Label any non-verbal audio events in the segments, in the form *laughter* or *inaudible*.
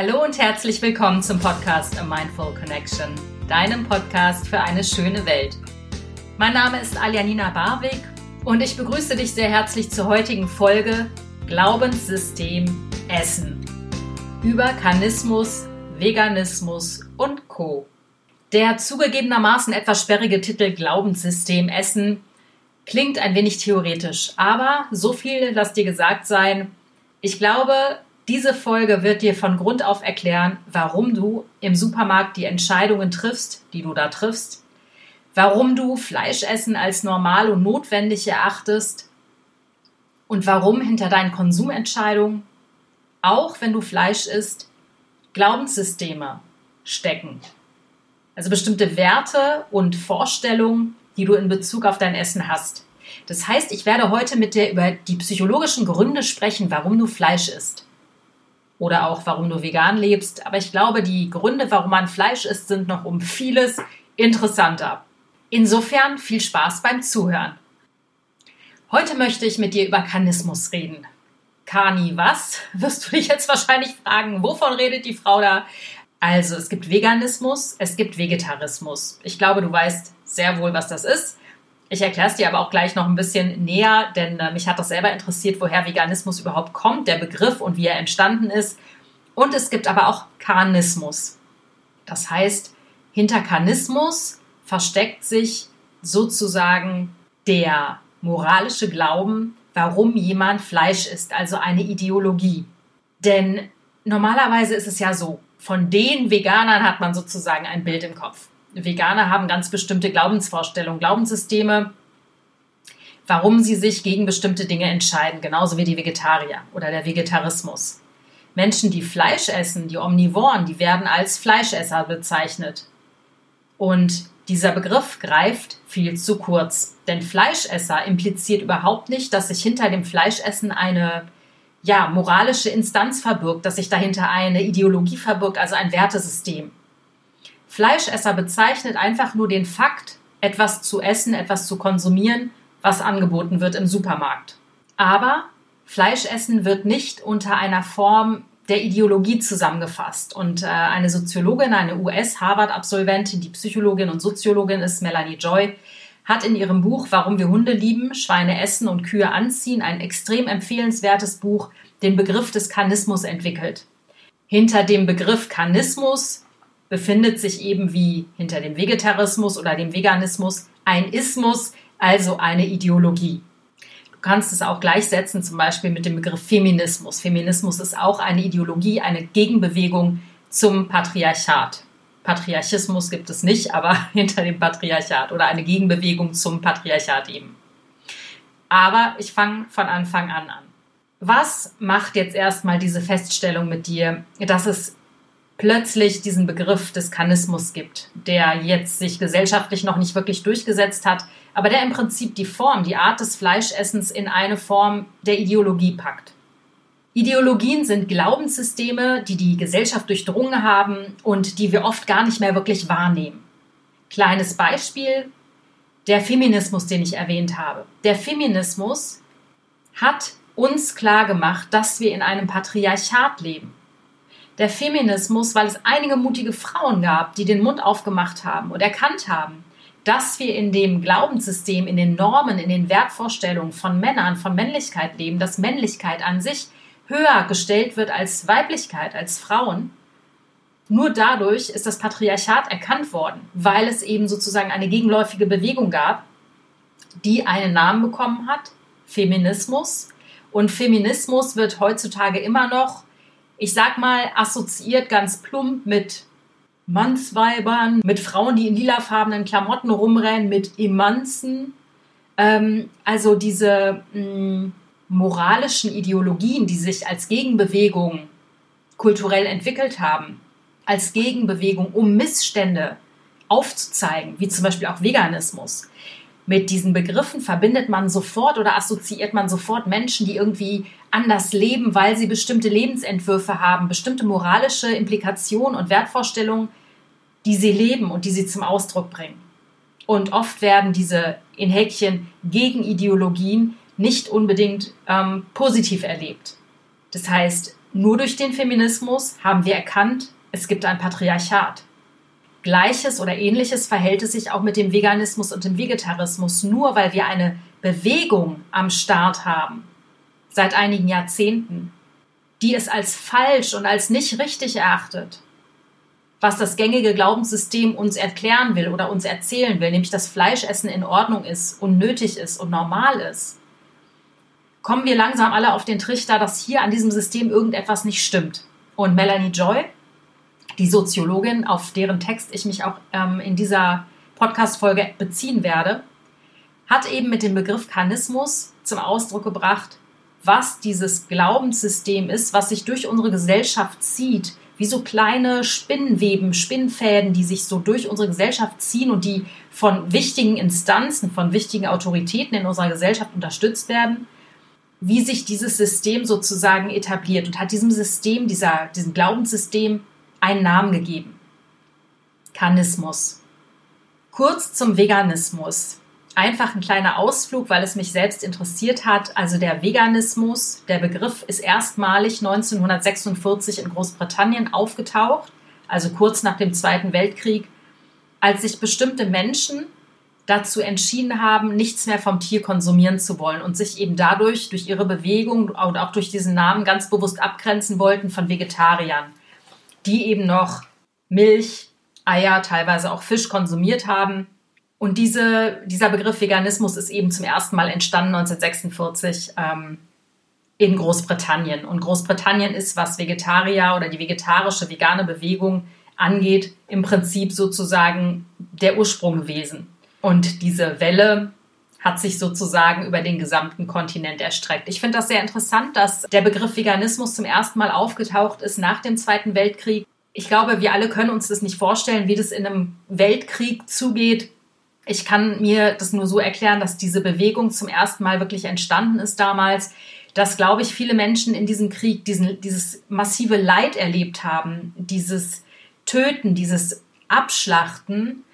Hallo und herzlich willkommen zum Podcast A Mindful Connection, deinem Podcast für eine schöne Welt. Mein Name ist Aljanina Barwig und ich begrüße dich sehr herzlich zur heutigen Folge Glaubenssystem Essen über Kanismus, Veganismus und Co. Der zugegebenermaßen etwas sperrige Titel Glaubenssystem Essen klingt ein wenig theoretisch, aber so viel lass dir gesagt sein. Ich glaube, diese Folge wird dir von Grund auf erklären, warum du im Supermarkt die Entscheidungen triffst, die du da triffst, warum du Fleischessen als normal und notwendig erachtest und warum hinter deinen Konsumentscheidungen, auch wenn du Fleisch isst, Glaubenssysteme stecken. Also bestimmte Werte und Vorstellungen, die du in Bezug auf dein Essen hast. Das heißt, ich werde heute mit dir über die psychologischen Gründe sprechen, warum du Fleisch isst oder auch warum du vegan lebst. Aber ich glaube, die Gründe, warum man Fleisch isst, sind noch um vieles interessanter. Insofern viel Spaß beim Zuhören. Heute möchte ich mit dir über Kanismus reden. Kani, was? *laughs* Wirst du dich jetzt wahrscheinlich fragen, wovon redet die Frau da? Also, es gibt Veganismus, es gibt Vegetarismus. Ich glaube, du weißt sehr wohl, was das ist. Ich erkläre es dir aber auch gleich noch ein bisschen näher, denn äh, mich hat das selber interessiert, woher Veganismus überhaupt kommt, der Begriff und wie er entstanden ist. Und es gibt aber auch Karnismus. Das heißt, hinter Karnismus versteckt sich sozusagen der moralische Glauben, warum jemand Fleisch isst, also eine Ideologie. Denn normalerweise ist es ja so, von den Veganern hat man sozusagen ein Bild im Kopf. Veganer haben ganz bestimmte Glaubensvorstellungen, Glaubenssysteme, warum sie sich gegen bestimmte Dinge entscheiden, genauso wie die Vegetarier oder der Vegetarismus. Menschen, die Fleisch essen, die Omnivoren, die werden als Fleischesser bezeichnet. Und dieser Begriff greift viel zu kurz, denn Fleischesser impliziert überhaupt nicht, dass sich hinter dem Fleischessen eine ja, moralische Instanz verbirgt, dass sich dahinter eine Ideologie verbirgt, also ein Wertesystem. Fleischesser bezeichnet einfach nur den Fakt, etwas zu essen, etwas zu konsumieren, was angeboten wird im Supermarkt. Aber Fleischessen wird nicht unter einer Form der Ideologie zusammengefasst. Und äh, eine Soziologin, eine US-Harvard-Absolventin, die Psychologin und Soziologin ist, Melanie Joy, hat in ihrem Buch Warum wir Hunde lieben, Schweine essen und Kühe anziehen, ein extrem empfehlenswertes Buch, den Begriff des Kanismus entwickelt. Hinter dem Begriff Kanismus befindet sich eben wie hinter dem Vegetarismus oder dem Veganismus ein Ismus, also eine Ideologie. Du kannst es auch gleichsetzen, zum Beispiel mit dem Begriff Feminismus. Feminismus ist auch eine Ideologie, eine Gegenbewegung zum Patriarchat. Patriarchismus gibt es nicht, aber *laughs* hinter dem Patriarchat oder eine Gegenbewegung zum Patriarchat eben. Aber ich fange von Anfang an an. Was macht jetzt erstmal diese Feststellung mit dir, dass es plötzlich diesen Begriff des Kanismus gibt, der jetzt sich gesellschaftlich noch nicht wirklich durchgesetzt hat, aber der im Prinzip die Form, die Art des Fleischessens in eine Form der Ideologie packt. Ideologien sind Glaubenssysteme, die die Gesellschaft durchdrungen haben und die wir oft gar nicht mehr wirklich wahrnehmen. Kleines Beispiel, der Feminismus, den ich erwähnt habe. Der Feminismus hat uns klar gemacht, dass wir in einem Patriarchat leben der Feminismus, weil es einige mutige Frauen gab, die den Mund aufgemacht haben und erkannt haben, dass wir in dem Glaubenssystem, in den Normen, in den Wertvorstellungen von Männern, von Männlichkeit leben, dass Männlichkeit an sich höher gestellt wird als Weiblichkeit, als Frauen. Nur dadurch ist das Patriarchat erkannt worden, weil es eben sozusagen eine gegenläufige Bewegung gab, die einen Namen bekommen hat, Feminismus. Und Feminismus wird heutzutage immer noch ich sag mal, assoziiert ganz plump mit Mannsweibern, mit Frauen, die in lilafarbenen Klamotten rumrennen, mit Emanzen. Ähm, also diese mh, mm, moralischen Ideologien, die sich als Gegenbewegung kulturell entwickelt haben, als Gegenbewegung, um Missstände aufzuzeigen, wie zum Beispiel auch Veganismus. Mit diesen Begriffen verbindet man sofort oder assoziiert man sofort Menschen, die irgendwie anders leben, weil sie bestimmte Lebensentwürfe haben, bestimmte moralische Implikationen und Wertvorstellungen, die sie leben und die sie zum Ausdruck bringen. Und oft werden diese in Häkchen Gegenideologien nicht unbedingt ähm, positiv erlebt. Das heißt, nur durch den Feminismus haben wir erkannt, es gibt ein Patriarchat. Gleiches oder ähnliches verhält es sich auch mit dem Veganismus und dem Vegetarismus. Nur weil wir eine Bewegung am Start haben, seit einigen Jahrzehnten, die es als falsch und als nicht richtig erachtet, was das gängige Glaubenssystem uns erklären will oder uns erzählen will, nämlich dass Fleischessen in Ordnung ist und nötig ist und normal ist, kommen wir langsam alle auf den Trichter, dass hier an diesem System irgendetwas nicht stimmt. Und Melanie Joy, die Soziologin, auf deren Text ich mich auch ähm, in dieser Podcast-Folge beziehen werde, hat eben mit dem Begriff Karnismus zum Ausdruck gebracht, was dieses Glaubenssystem ist, was sich durch unsere Gesellschaft zieht, wie so kleine Spinnenweben, Spinnfäden, die sich so durch unsere Gesellschaft ziehen und die von wichtigen Instanzen, von wichtigen Autoritäten in unserer Gesellschaft unterstützt werden, wie sich dieses System sozusagen etabliert und hat diesem System, dieser, diesem Glaubenssystem einen Namen gegeben. Karnismus. Kurz zum Veganismus. Einfach ein kleiner Ausflug, weil es mich selbst interessiert hat. Also der Veganismus, der Begriff ist erstmalig 1946 in Großbritannien aufgetaucht, also kurz nach dem Zweiten Weltkrieg, als sich bestimmte Menschen dazu entschieden haben, nichts mehr vom Tier konsumieren zu wollen und sich eben dadurch, durch ihre Bewegung und auch durch diesen Namen ganz bewusst abgrenzen wollten von Vegetariern, die eben noch Milch, Eier, teilweise auch Fisch konsumiert haben. Und diese, dieser Begriff Veganismus ist eben zum ersten Mal entstanden 1946 ähm, in Großbritannien. Und Großbritannien ist, was Vegetarier oder die vegetarische, vegane Bewegung angeht, im Prinzip sozusagen der Ursprung gewesen. Und diese Welle hat sich sozusagen über den gesamten Kontinent erstreckt. Ich finde das sehr interessant, dass der Begriff Veganismus zum ersten Mal aufgetaucht ist nach dem Zweiten Weltkrieg. Ich glaube, wir alle können uns das nicht vorstellen, wie das in einem Weltkrieg zugeht. Ich kann mir das nur so erklären, dass diese Bewegung zum ersten Mal wirklich entstanden ist damals, dass, glaube ich, viele Menschen in diesem Krieg diesen, dieses massive Leid erlebt haben, dieses Töten, dieses Abschlachten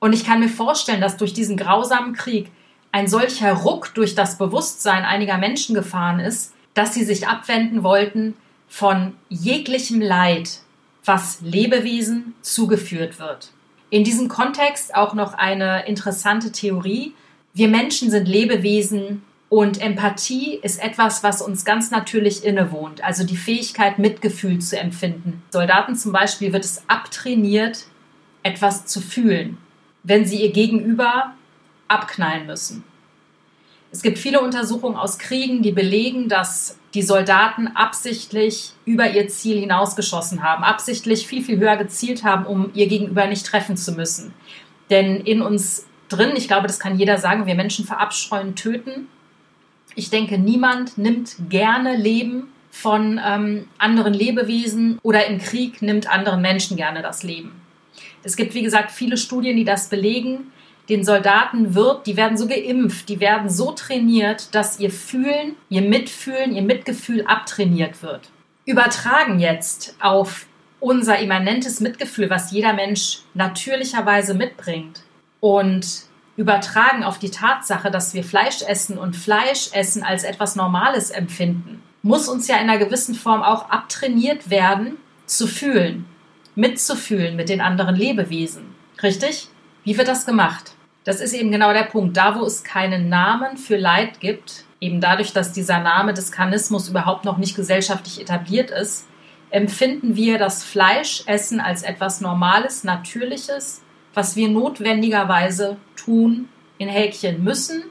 und ich kann mir vorstellen, dass durch diesen grausamen Krieg ein solcher Ruck durch das Bewusstsein einiger Menschen gefahren ist, dass sie sich abwenden wollten von jeglichem Leid, was Lebewesen zugeführt wird. In diesem Kontext auch noch eine interessante Theorie. Wir Menschen sind Lebewesen und Empathie ist etwas, was uns ganz natürlich innewohnt, also die Fähigkeit, Mitgefühl zu empfinden. Soldaten zum Beispiel wird es abtrainiert, etwas zu fühlen wenn sie ihr Gegenüber abknallen müssen. Es gibt viele Untersuchungen aus Kriegen, die belegen, dass die Soldaten absichtlich über ihr Ziel hinausgeschossen haben, absichtlich viel, viel höher gezielt haben, um ihr Gegenüber nicht treffen zu müssen. Denn in uns drin, ich glaube, das kann jeder sagen, wir Menschen verabscheuen Töten. Ich denke, niemand nimmt gerne Leben von ähm, anderen Lebewesen oder im Krieg nimmt anderen Menschen gerne das Leben. Es gibt, wie gesagt, viele Studien, die das belegen. Den Soldaten wird, die werden so geimpft, die werden so trainiert, dass ihr Fühlen, ihr Mitfühlen, ihr Mitgefühl abtrainiert wird. Übertragen jetzt auf unser immanentes Mitgefühl, was jeder Mensch natürlicherweise mitbringt und übertragen auf die Tatsache, dass wir Fleisch essen und Fleisch essen als etwas Normales empfinden, muss uns ja in einer gewissen Form auch abtrainiert werden, zu fühlen mitzufühlen mit den anderen Lebewesen. Richtig? Wie wird das gemacht? Das ist eben genau der Punkt. Da, wo es keinen Namen für Leid gibt, eben dadurch, dass dieser Name des Karnismus überhaupt noch nicht gesellschaftlich etabliert ist, empfinden wir das Fleischessen als etwas Normales, Natürliches, was wir notwendigerweise tun, in Häkchen müssen,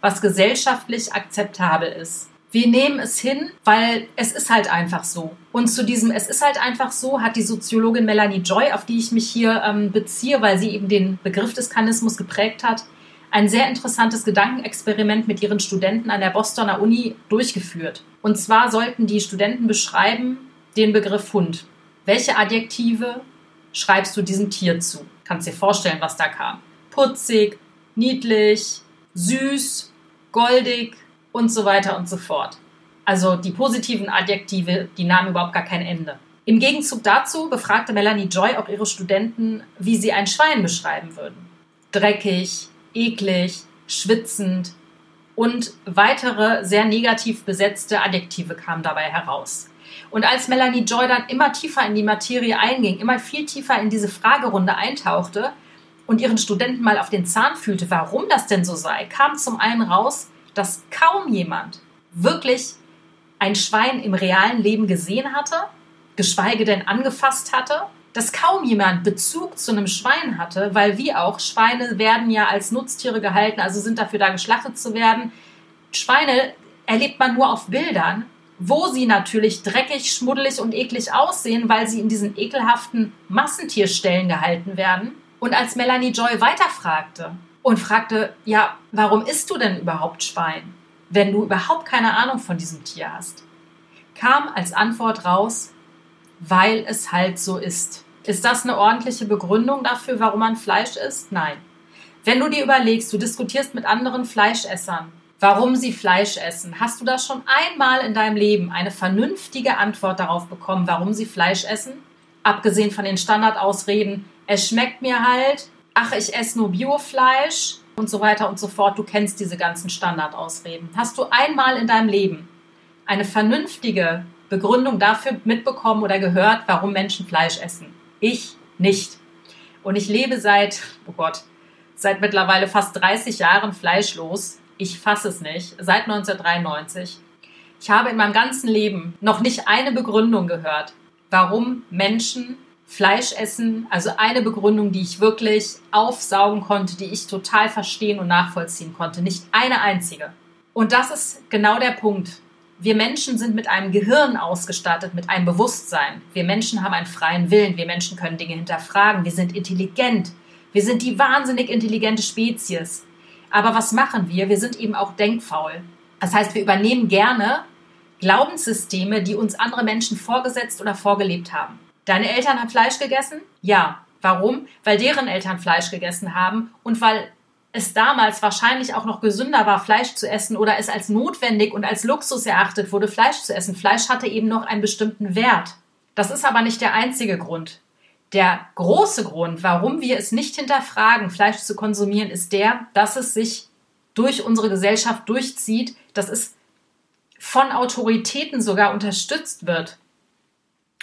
was gesellschaftlich akzeptabel ist wir nehmen es hin, weil es ist halt einfach so. Und zu diesem Es ist halt einfach so hat die Soziologin Melanie Joy, auf die ich mich hier ähm, beziehe, weil sie eben den Begriff des Kanismus geprägt hat, ein sehr interessantes Gedankenexperiment mit ihren Studenten an der Bostoner Uni durchgeführt. Und zwar sollten die Studenten beschreiben den Begriff Hund. Welche Adjektive schreibst du diesem Tier zu? Kannst dir vorstellen, was da kam. Putzig, niedlich, süß, goldig, und so weiter und so fort. Also die positiven Adjektive, die nahmen überhaupt gar kein Ende. Im Gegenzug dazu befragte Melanie Joy auch ihre Studenten, wie sie ein Schwein beschreiben würden. Dreckig, eklig, schwitzend und weitere sehr negativ besetzte Adjektive kamen dabei heraus. Und als Melanie Joy dann immer tiefer in die Materie einging, immer viel tiefer in diese Fragerunde eintauchte und ihren Studenten mal auf den Zahn fühlte, warum das denn so sei, kam zum einen raus, dass kaum jemand wirklich ein Schwein im realen Leben gesehen hatte, geschweige denn angefasst hatte, dass kaum jemand Bezug zu einem Schwein hatte, weil wie auch, Schweine werden ja als Nutztiere gehalten, also sind dafür da geschlachtet zu werden. Schweine erlebt man nur auf Bildern, wo sie natürlich dreckig, schmuddelig und eklig aussehen, weil sie in diesen ekelhaften Massentierstellen gehalten werden. Und als Melanie Joy weiterfragte und fragte, ja, warum isst du denn überhaupt Schwein, wenn du überhaupt keine Ahnung von diesem Tier hast, kam als Antwort raus, weil es halt so ist. Ist das eine ordentliche Begründung dafür, warum man Fleisch isst? Nein. Wenn du dir überlegst, du diskutierst mit anderen Fleischessern, warum sie Fleisch essen, hast du da schon einmal in deinem Leben eine vernünftige Antwort darauf bekommen, warum sie Fleisch essen? Abgesehen von den Standardausreden, es schmeckt mir halt, ach, ich esse nur Biofleisch und so weiter und so fort. Du kennst diese ganzen Standardausreden. Hast du einmal in deinem Leben eine vernünftige Begründung dafür mitbekommen oder gehört, warum Menschen Fleisch essen? Ich nicht. Und ich lebe seit, oh Gott, seit mittlerweile fast 30 Jahren fleischlos. Ich fasse es nicht. Seit 1993. Ich habe in meinem ganzen Leben noch nicht eine Begründung gehört, warum Menschen Fleisch essen. Also eine Begründung, die ich wirklich aufsaugen konnte, die ich total verstehen und nachvollziehen konnte. Nicht eine einzige. Und das ist genau der Punkt. Wir Menschen sind mit einem Gehirn ausgestattet, mit einem Bewusstsein. Wir Menschen haben einen freien Willen. Wir Menschen können Dinge hinterfragen. Wir sind intelligent. Wir sind die wahnsinnig intelligente Spezies. Aber was machen wir? Wir sind eben auch denkfaul. Das heißt, wir übernehmen gerne Glaubenssysteme, die uns andere Menschen vorgesetzt oder vorgelebt haben. Deine Eltern haben Fleisch gegessen? Ja. Warum? Weil deren Eltern Fleisch gegessen haben und weil es damals wahrscheinlich auch noch gesünder war, Fleisch zu essen oder es als notwendig und als Luxus erachtet wurde, Fleisch zu essen. Fleisch hatte eben noch einen bestimmten Wert. Das ist aber nicht der einzige Grund. Der große Grund, warum wir es nicht hinterfragen, Fleisch zu konsumieren, ist der, dass es sich durch unsere Gesellschaft durchzieht, dass es von Autoritäten sogar unterstützt wird,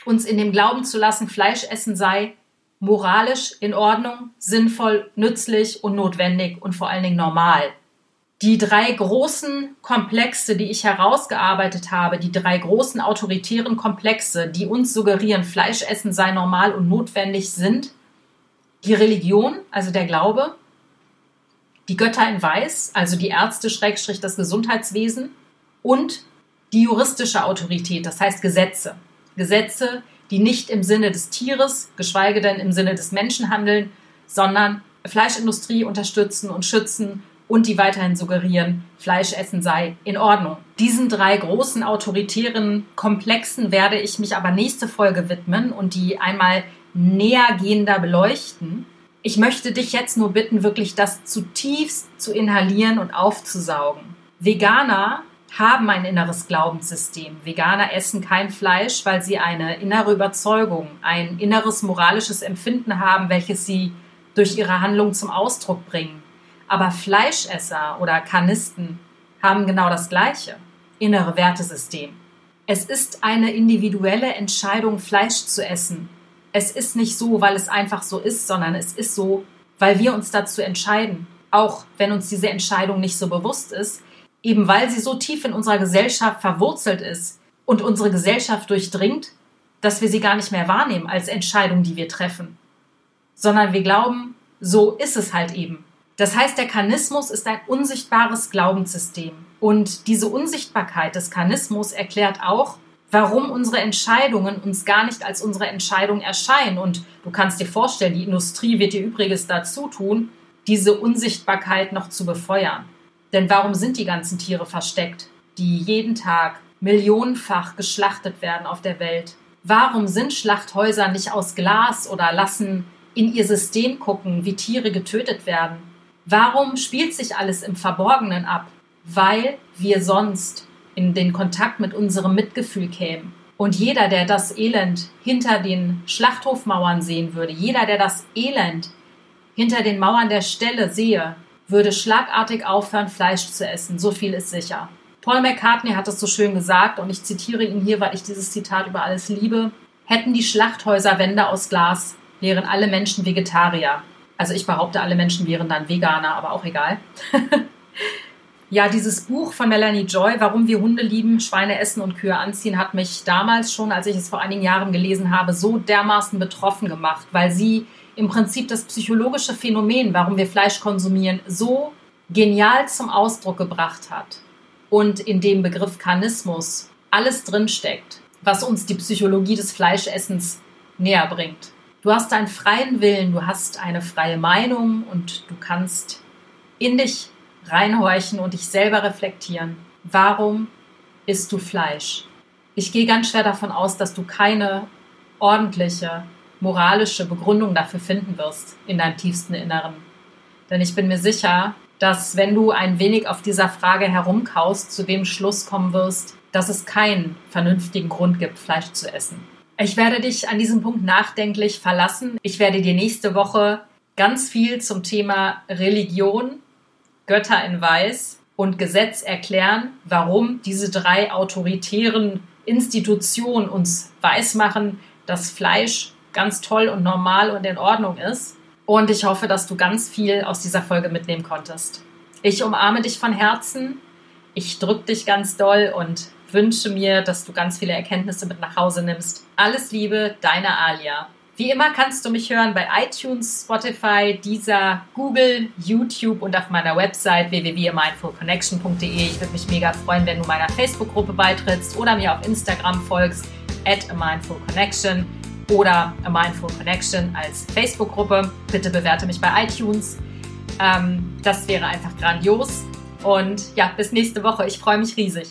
uns in dem Glauben zu lassen, Fleisch essen sei moralisch in Ordnung, sinnvoll, nützlich und notwendig und vor allen Dingen normal. Die drei großen Komplexe, die ich herausgearbeitet habe, die drei großen autoritären Komplexe, die uns suggerieren, Fleischessen sei normal und notwendig, sind die Religion, also der Glaube, die Götter in Weiß, also die Ärzte, Schrägstrich das Gesundheitswesen und die juristische Autorität, das heißt Gesetze. Gesetze, die nicht im Sinne des Tieres, geschweige denn im Sinne des Menschen handeln, sondern Fleischindustrie unterstützen und schützen und die weiterhin suggerieren, Fleischessen sei in Ordnung. Diesen drei großen autoritären Komplexen werde ich mich aber nächste Folge widmen und die einmal nähergehender beleuchten. Ich möchte dich jetzt nur bitten, wirklich das zutiefst zu inhalieren und aufzusaugen. Veganer haben ein inneres Glaubenssystem. Veganer essen kein Fleisch, weil sie eine innere Überzeugung, ein inneres moralisches Empfinden haben, welches sie durch ihre Handlung zum Ausdruck bringen. Aber Fleischesser oder Karnisten haben genau das gleiche innere Wertesystem. Es ist eine individuelle Entscheidung, Fleisch zu essen. Es ist nicht so, weil es einfach so ist, sondern es ist so, weil wir uns dazu entscheiden. Auch wenn uns diese Entscheidung nicht so bewusst ist, eben weil sie so tief in unserer Gesellschaft verwurzelt ist und unsere Gesellschaft durchdringt, dass wir sie gar nicht mehr wahrnehmen als Entscheidung, die wir treffen, sondern wir glauben, so ist es halt eben. Das heißt, der Karnismus ist ein unsichtbares Glaubenssystem. Und diese Unsichtbarkeit des Karnismus erklärt auch, warum unsere Entscheidungen uns gar nicht als unsere Entscheidung erscheinen. Und du kannst dir vorstellen, die Industrie wird ihr Übriges dazu tun, diese Unsichtbarkeit noch zu befeuern. Denn warum sind die ganzen Tiere versteckt, die jeden Tag millionenfach geschlachtet werden auf der Welt? Warum sind Schlachthäuser nicht aus Glas oder lassen in ihr System gucken, wie Tiere getötet werden? Warum spielt sich alles im Verborgenen ab? Weil wir sonst in den Kontakt mit unserem Mitgefühl kämen. Und jeder, der das Elend hinter den Schlachthofmauern sehen würde, jeder, der das Elend hinter den Mauern der Ställe sehe, würde schlagartig aufhören, Fleisch zu essen. So viel ist sicher. Paul McCartney hat es so schön gesagt und ich zitiere ihn hier, weil ich dieses Zitat über alles liebe. Hätten die Schlachthäuser Wände aus Glas, wären alle Menschen Vegetarier. Also ich behaupte, alle Menschen wären dann Veganer, aber auch egal. *laughs* ja, dieses Buch von Melanie Joy, Warum wir Hunde lieben, Schweine essen und Kühe anziehen, hat mich damals schon, als ich es vor einigen Jahren gelesen habe, so dermaßen betroffen gemacht, weil sie im Prinzip das psychologische Phänomen, warum wir Fleisch konsumieren, so genial zum Ausdruck gebracht hat und in dem Begriff Karnismus alles drinsteckt, was uns die Psychologie des Fleischessens näher bringt. Du hast einen freien Willen, du hast eine freie Meinung und du kannst in dich reinhorchen und dich selber reflektieren. Warum isst du Fleisch? Ich gehe ganz schwer davon aus, dass du keine ordentliche moralische Begründung dafür finden wirst in deinem tiefsten Inneren. Denn ich bin mir sicher, dass wenn du ein wenig auf dieser Frage herumkaust, zu dem Schluss kommen wirst, dass es keinen vernünftigen Grund gibt, Fleisch zu essen. Ich werde dich an diesem Punkt nachdenklich verlassen. Ich werde dir nächste Woche ganz viel zum Thema Religion, Götter in Weiß und Gesetz erklären, warum diese drei autoritären Institutionen uns weismachen, dass Fleisch ganz toll und normal und in Ordnung ist und ich hoffe, dass du ganz viel aus dieser Folge mitnehmen konntest. Ich umarme dich von Herzen. Ich drücke dich ganz doll und wünsche mir, dass du ganz viele Erkenntnisse mit nach Hause nimmst. Alles Liebe, deine Alia. Wie immer kannst du mich hören bei iTunes, Spotify, Deezer, Google, YouTube und auf meiner Website www.mindfulconnection.de. Ich würde mich mega freuen, wenn du meiner Facebook-Gruppe beitrittst oder mir auf Instagram folgst, at a mindful connection oder A Mindful Connection als Facebook-Gruppe. Bitte bewerte mich bei iTunes. Ähm, das wäre einfach grandios. Und ja, bis nächste Woche. Ich freue mich riesig.